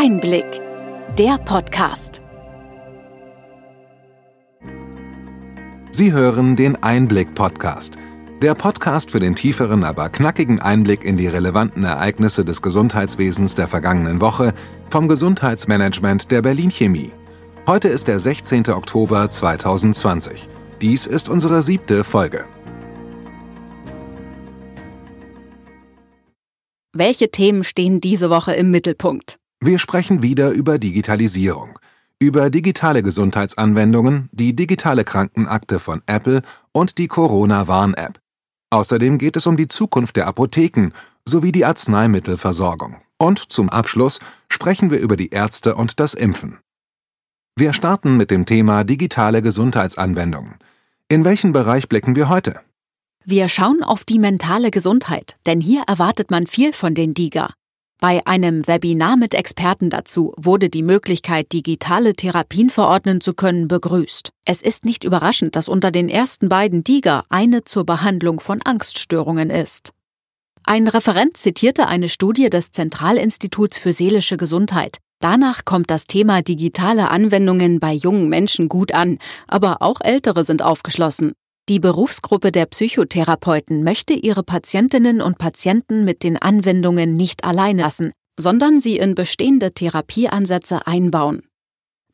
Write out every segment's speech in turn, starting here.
Einblick, der Podcast. Sie hören den Einblick-Podcast. Der Podcast für den tieferen, aber knackigen Einblick in die relevanten Ereignisse des Gesundheitswesens der vergangenen Woche vom Gesundheitsmanagement der Berlin Chemie. Heute ist der 16. Oktober 2020. Dies ist unsere siebte Folge. Welche Themen stehen diese Woche im Mittelpunkt? Wir sprechen wieder über Digitalisierung, über digitale Gesundheitsanwendungen, die digitale Krankenakte von Apple und die Corona-Warn-App. Außerdem geht es um die Zukunft der Apotheken sowie die Arzneimittelversorgung. Und zum Abschluss sprechen wir über die Ärzte und das Impfen. Wir starten mit dem Thema digitale Gesundheitsanwendungen. In welchen Bereich blicken wir heute? Wir schauen auf die mentale Gesundheit, denn hier erwartet man viel von den DIGA. Bei einem Webinar mit Experten dazu wurde die Möglichkeit, digitale Therapien verordnen zu können, begrüßt. Es ist nicht überraschend, dass unter den ersten beiden DIGA eine zur Behandlung von Angststörungen ist. Ein Referent zitierte eine Studie des Zentralinstituts für seelische Gesundheit. Danach kommt das Thema digitale Anwendungen bei jungen Menschen gut an, aber auch Ältere sind aufgeschlossen. Die Berufsgruppe der Psychotherapeuten möchte ihre Patientinnen und Patienten mit den Anwendungen nicht allein lassen, sondern sie in bestehende Therapieansätze einbauen.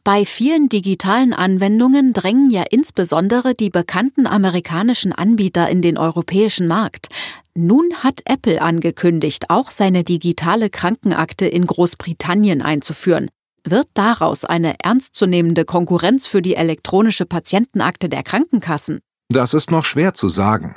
Bei vielen digitalen Anwendungen drängen ja insbesondere die bekannten amerikanischen Anbieter in den europäischen Markt. Nun hat Apple angekündigt, auch seine digitale Krankenakte in Großbritannien einzuführen. Wird daraus eine ernstzunehmende Konkurrenz für die elektronische Patientenakte der Krankenkassen? Das ist noch schwer zu sagen.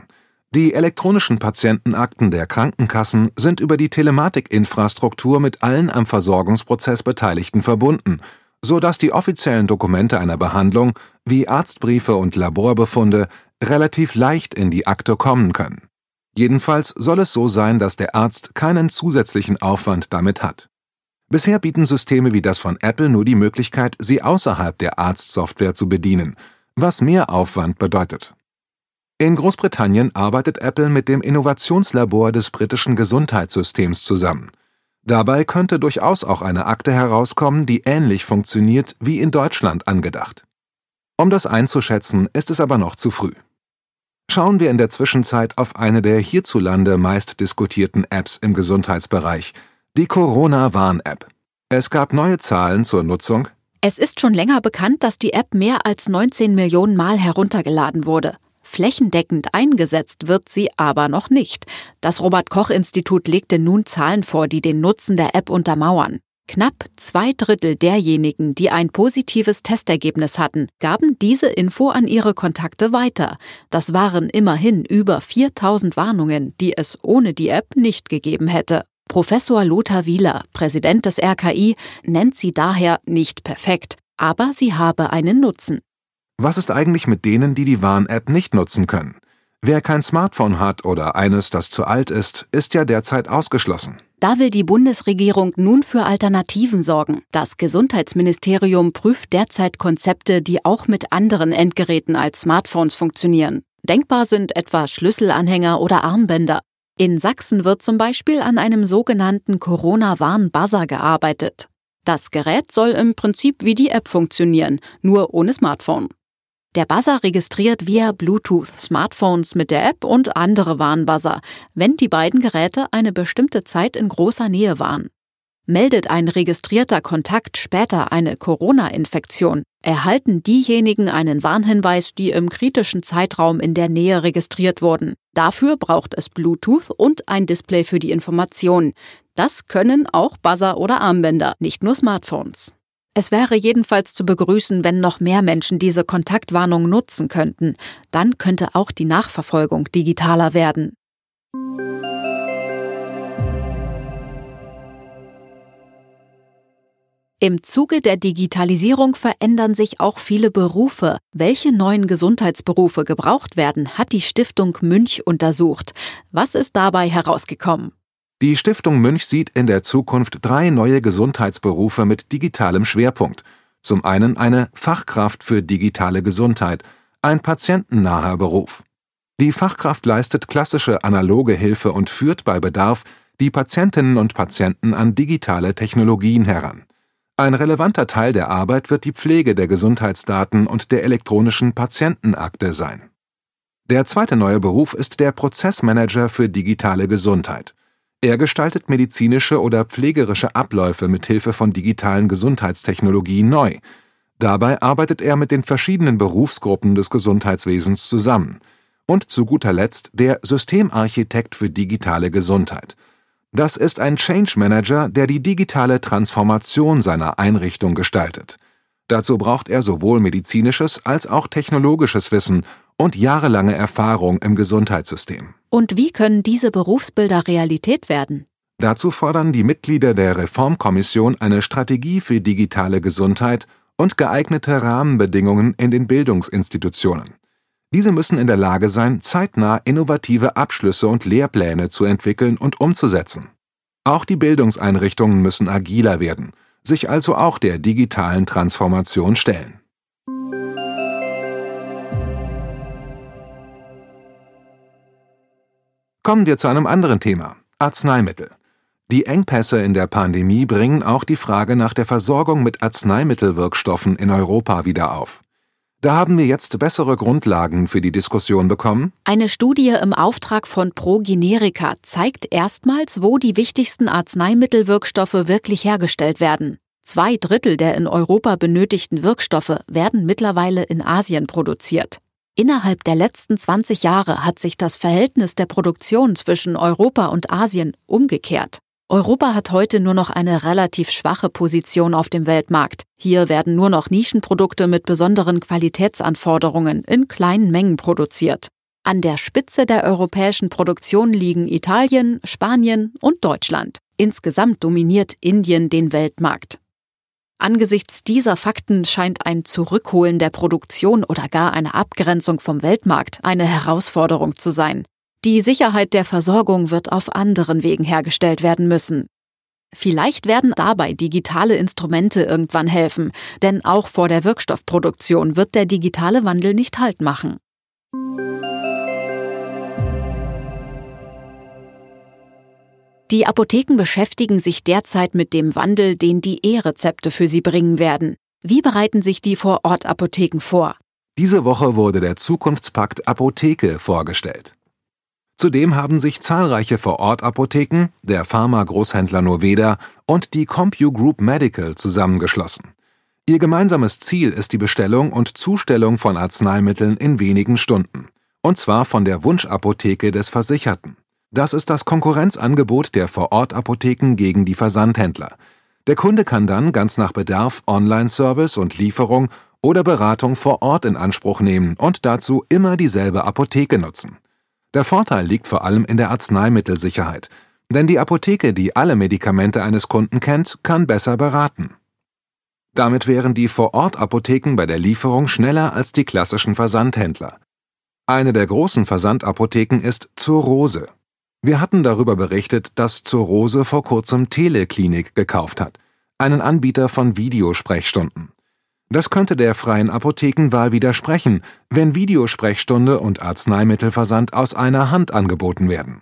Die elektronischen Patientenakten der Krankenkassen sind über die Telematikinfrastruktur mit allen am Versorgungsprozess Beteiligten verbunden, so dass die offiziellen Dokumente einer Behandlung wie Arztbriefe und Laborbefunde relativ leicht in die Akte kommen können. Jedenfalls soll es so sein, dass der Arzt keinen zusätzlichen Aufwand damit hat. Bisher bieten Systeme wie das von Apple nur die Möglichkeit, sie außerhalb der Arztsoftware zu bedienen, was mehr Aufwand bedeutet. In Großbritannien arbeitet Apple mit dem Innovationslabor des britischen Gesundheitssystems zusammen. Dabei könnte durchaus auch eine Akte herauskommen, die ähnlich funktioniert wie in Deutschland angedacht. Um das einzuschätzen, ist es aber noch zu früh. Schauen wir in der Zwischenzeit auf eine der hierzulande meist diskutierten Apps im Gesundheitsbereich, die Corona-Warn-App. Es gab neue Zahlen zur Nutzung. Es ist schon länger bekannt, dass die App mehr als 19 Millionen Mal heruntergeladen wurde. Flächendeckend eingesetzt wird sie aber noch nicht. Das Robert Koch Institut legte nun Zahlen vor, die den Nutzen der App untermauern. Knapp zwei Drittel derjenigen, die ein positives Testergebnis hatten, gaben diese Info an ihre Kontakte weiter. Das waren immerhin über 4000 Warnungen, die es ohne die App nicht gegeben hätte. Professor Lothar Wieler, Präsident des RKI, nennt sie daher nicht perfekt, aber sie habe einen Nutzen. Was ist eigentlich mit denen, die die Warn-App nicht nutzen können? Wer kein Smartphone hat oder eines, das zu alt ist, ist ja derzeit ausgeschlossen. Da will die Bundesregierung nun für Alternativen sorgen. Das Gesundheitsministerium prüft derzeit Konzepte, die auch mit anderen Endgeräten als Smartphones funktionieren. Denkbar sind etwa Schlüsselanhänger oder Armbänder. In Sachsen wird zum Beispiel an einem sogenannten Corona-Warn-Buzzer gearbeitet. Das Gerät soll im Prinzip wie die App funktionieren, nur ohne Smartphone. Der Buzzer registriert via Bluetooth Smartphones mit der App und andere Warnbuzzer, wenn die beiden Geräte eine bestimmte Zeit in großer Nähe waren. Meldet ein registrierter Kontakt später eine Corona-Infektion, erhalten diejenigen einen Warnhinweis, die im kritischen Zeitraum in der Nähe registriert wurden. Dafür braucht es Bluetooth und ein Display für die Information. Das können auch Buzzer oder Armbänder, nicht nur Smartphones. Es wäre jedenfalls zu begrüßen, wenn noch mehr Menschen diese Kontaktwarnung nutzen könnten. Dann könnte auch die Nachverfolgung digitaler werden. Im Zuge der Digitalisierung verändern sich auch viele Berufe. Welche neuen Gesundheitsberufe gebraucht werden, hat die Stiftung Münch untersucht. Was ist dabei herausgekommen? Die Stiftung Münch sieht in der Zukunft drei neue Gesundheitsberufe mit digitalem Schwerpunkt. Zum einen eine Fachkraft für digitale Gesundheit, ein patientennaher Beruf. Die Fachkraft leistet klassische analoge Hilfe und führt bei Bedarf die Patientinnen und Patienten an digitale Technologien heran. Ein relevanter Teil der Arbeit wird die Pflege der Gesundheitsdaten und der elektronischen Patientenakte sein. Der zweite neue Beruf ist der Prozessmanager für digitale Gesundheit. Er gestaltet medizinische oder pflegerische Abläufe mit Hilfe von digitalen Gesundheitstechnologien neu. Dabei arbeitet er mit den verschiedenen Berufsgruppen des Gesundheitswesens zusammen. Und zu guter Letzt der Systemarchitekt für digitale Gesundheit. Das ist ein Change Manager, der die digitale Transformation seiner Einrichtung gestaltet. Dazu braucht er sowohl medizinisches als auch technologisches Wissen und jahrelange Erfahrung im Gesundheitssystem. Und wie können diese Berufsbilder Realität werden? Dazu fordern die Mitglieder der Reformkommission eine Strategie für digitale Gesundheit und geeignete Rahmenbedingungen in den Bildungsinstitutionen. Diese müssen in der Lage sein, zeitnah innovative Abschlüsse und Lehrpläne zu entwickeln und umzusetzen. Auch die Bildungseinrichtungen müssen agiler werden, sich also auch der digitalen Transformation stellen. Kommen wir zu einem anderen Thema Arzneimittel. Die Engpässe in der Pandemie bringen auch die Frage nach der Versorgung mit Arzneimittelwirkstoffen in Europa wieder auf. Da haben wir jetzt bessere Grundlagen für die Diskussion bekommen. Eine Studie im Auftrag von ProGenerica zeigt erstmals, wo die wichtigsten Arzneimittelwirkstoffe wirklich hergestellt werden. Zwei Drittel der in Europa benötigten Wirkstoffe werden mittlerweile in Asien produziert. Innerhalb der letzten 20 Jahre hat sich das Verhältnis der Produktion zwischen Europa und Asien umgekehrt. Europa hat heute nur noch eine relativ schwache Position auf dem Weltmarkt. Hier werden nur noch Nischenprodukte mit besonderen Qualitätsanforderungen in kleinen Mengen produziert. An der Spitze der europäischen Produktion liegen Italien, Spanien und Deutschland. Insgesamt dominiert Indien den Weltmarkt. Angesichts dieser Fakten scheint ein Zurückholen der Produktion oder gar eine Abgrenzung vom Weltmarkt eine Herausforderung zu sein. Die Sicherheit der Versorgung wird auf anderen Wegen hergestellt werden müssen. Vielleicht werden dabei digitale Instrumente irgendwann helfen, denn auch vor der Wirkstoffproduktion wird der digitale Wandel nicht Halt machen. Die Apotheken beschäftigen sich derzeit mit dem Wandel, den die E-Rezepte für sie bringen werden. Wie bereiten sich die Vor-Ort-Apotheken vor? Diese Woche wurde der Zukunftspakt Apotheke vorgestellt. Zudem haben sich zahlreiche Vor-Ort-Apotheken, der Pharma-Großhändler Noveda und die CompuGroup Medical zusammengeschlossen. Ihr gemeinsames Ziel ist die Bestellung und Zustellung von Arzneimitteln in wenigen Stunden. Und zwar von der Wunschapotheke des Versicherten. Das ist das Konkurrenzangebot der Vor-Ort-Apotheken gegen die Versandhändler. Der Kunde kann dann ganz nach Bedarf Online-Service und Lieferung oder Beratung vor Ort in Anspruch nehmen und dazu immer dieselbe Apotheke nutzen. Der Vorteil liegt vor allem in der Arzneimittelsicherheit, denn die Apotheke, die alle Medikamente eines Kunden kennt, kann besser beraten. Damit wären die Vor-Ort-Apotheken bei der Lieferung schneller als die klassischen Versandhändler. Eine der großen Versandapotheken ist Zur Rose. Wir hatten darüber berichtet, dass Zur Rose vor kurzem Teleklinik gekauft hat, einen Anbieter von Videosprechstunden. Das könnte der freien Apothekenwahl widersprechen, wenn Videosprechstunde und Arzneimittelversand aus einer Hand angeboten werden.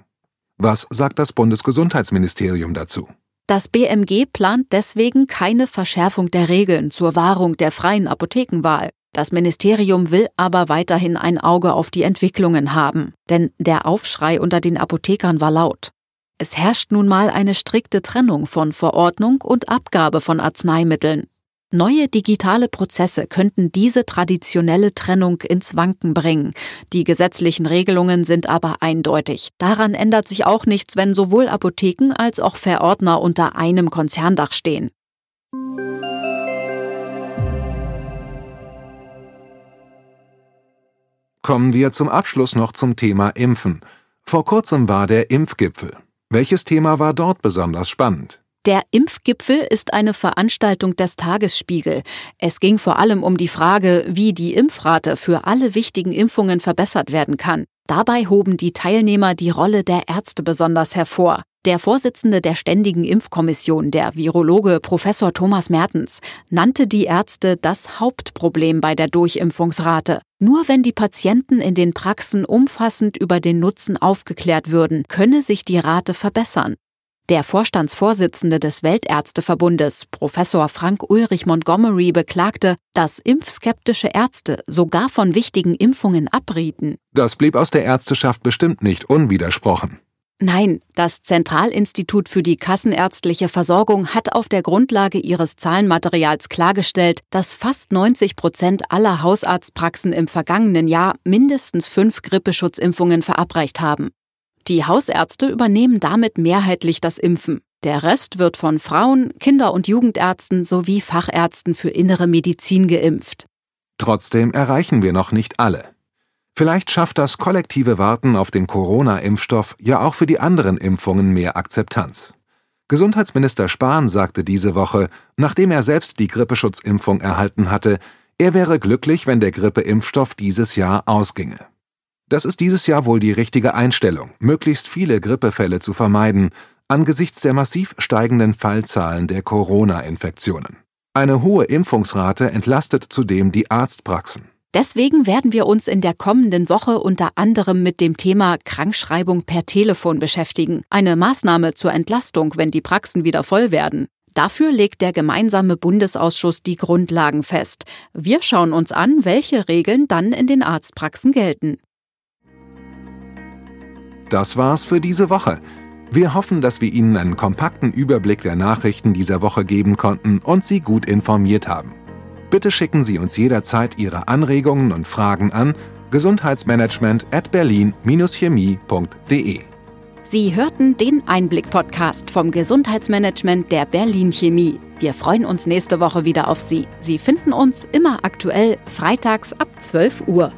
Was sagt das Bundesgesundheitsministerium dazu? Das BMG plant deswegen keine Verschärfung der Regeln zur Wahrung der freien Apothekenwahl. Das Ministerium will aber weiterhin ein Auge auf die Entwicklungen haben, denn der Aufschrei unter den Apothekern war laut. Es herrscht nun mal eine strikte Trennung von Verordnung und Abgabe von Arzneimitteln. Neue digitale Prozesse könnten diese traditionelle Trennung ins Wanken bringen. Die gesetzlichen Regelungen sind aber eindeutig. Daran ändert sich auch nichts, wenn sowohl Apotheken als auch Verordner unter einem Konzerndach stehen. Kommen wir zum Abschluss noch zum Thema Impfen. Vor kurzem war der Impfgipfel. Welches Thema war dort besonders spannend? Der Impfgipfel ist eine Veranstaltung des Tagesspiegel. Es ging vor allem um die Frage, wie die Impfrate für alle wichtigen Impfungen verbessert werden kann. Dabei hoben die Teilnehmer die Rolle der Ärzte besonders hervor. Der Vorsitzende der Ständigen Impfkommission, der Virologe Professor Thomas Mertens, nannte die Ärzte das Hauptproblem bei der Durchimpfungsrate. Nur wenn die Patienten in den Praxen umfassend über den Nutzen aufgeklärt würden, könne sich die Rate verbessern. Der Vorstandsvorsitzende des Weltärzteverbundes, Professor Frank Ulrich Montgomery, beklagte, dass impfskeptische Ärzte sogar von wichtigen Impfungen abrieten. Das blieb aus der Ärzteschaft bestimmt nicht unwidersprochen. Nein, das Zentralinstitut für die kassenärztliche Versorgung hat auf der Grundlage ihres Zahlenmaterials klargestellt, dass fast 90 Prozent aller Hausarztpraxen im vergangenen Jahr mindestens fünf Grippeschutzimpfungen verabreicht haben. Die Hausärzte übernehmen damit mehrheitlich das Impfen. Der Rest wird von Frauen, Kinder- und Jugendärzten sowie Fachärzten für innere Medizin geimpft. Trotzdem erreichen wir noch nicht alle. Vielleicht schafft das kollektive Warten auf den Corona-Impfstoff ja auch für die anderen Impfungen mehr Akzeptanz. Gesundheitsminister Spahn sagte diese Woche, nachdem er selbst die Grippeschutzimpfung erhalten hatte, er wäre glücklich, wenn der Grippeimpfstoff dieses Jahr ausginge. Das ist dieses Jahr wohl die richtige Einstellung, möglichst viele Grippefälle zu vermeiden, angesichts der massiv steigenden Fallzahlen der Corona-Infektionen. Eine hohe Impfungsrate entlastet zudem die Arztpraxen. Deswegen werden wir uns in der kommenden Woche unter anderem mit dem Thema Krankschreibung per Telefon beschäftigen, eine Maßnahme zur Entlastung, wenn die Praxen wieder voll werden. Dafür legt der gemeinsame Bundesausschuss die Grundlagen fest. Wir schauen uns an, welche Regeln dann in den Arztpraxen gelten. Das war's für diese Woche. Wir hoffen, dass wir Ihnen einen kompakten Überblick der Nachrichten dieser Woche geben konnten und Sie gut informiert haben. Bitte schicken Sie uns jederzeit Ihre Anregungen und Fragen an gesundheitsmanagement at berlin-chemie.de. Sie hörten den Einblick-Podcast vom Gesundheitsmanagement der Berlin Chemie. Wir freuen uns nächste Woche wieder auf Sie. Sie finden uns immer aktuell freitags ab 12 Uhr.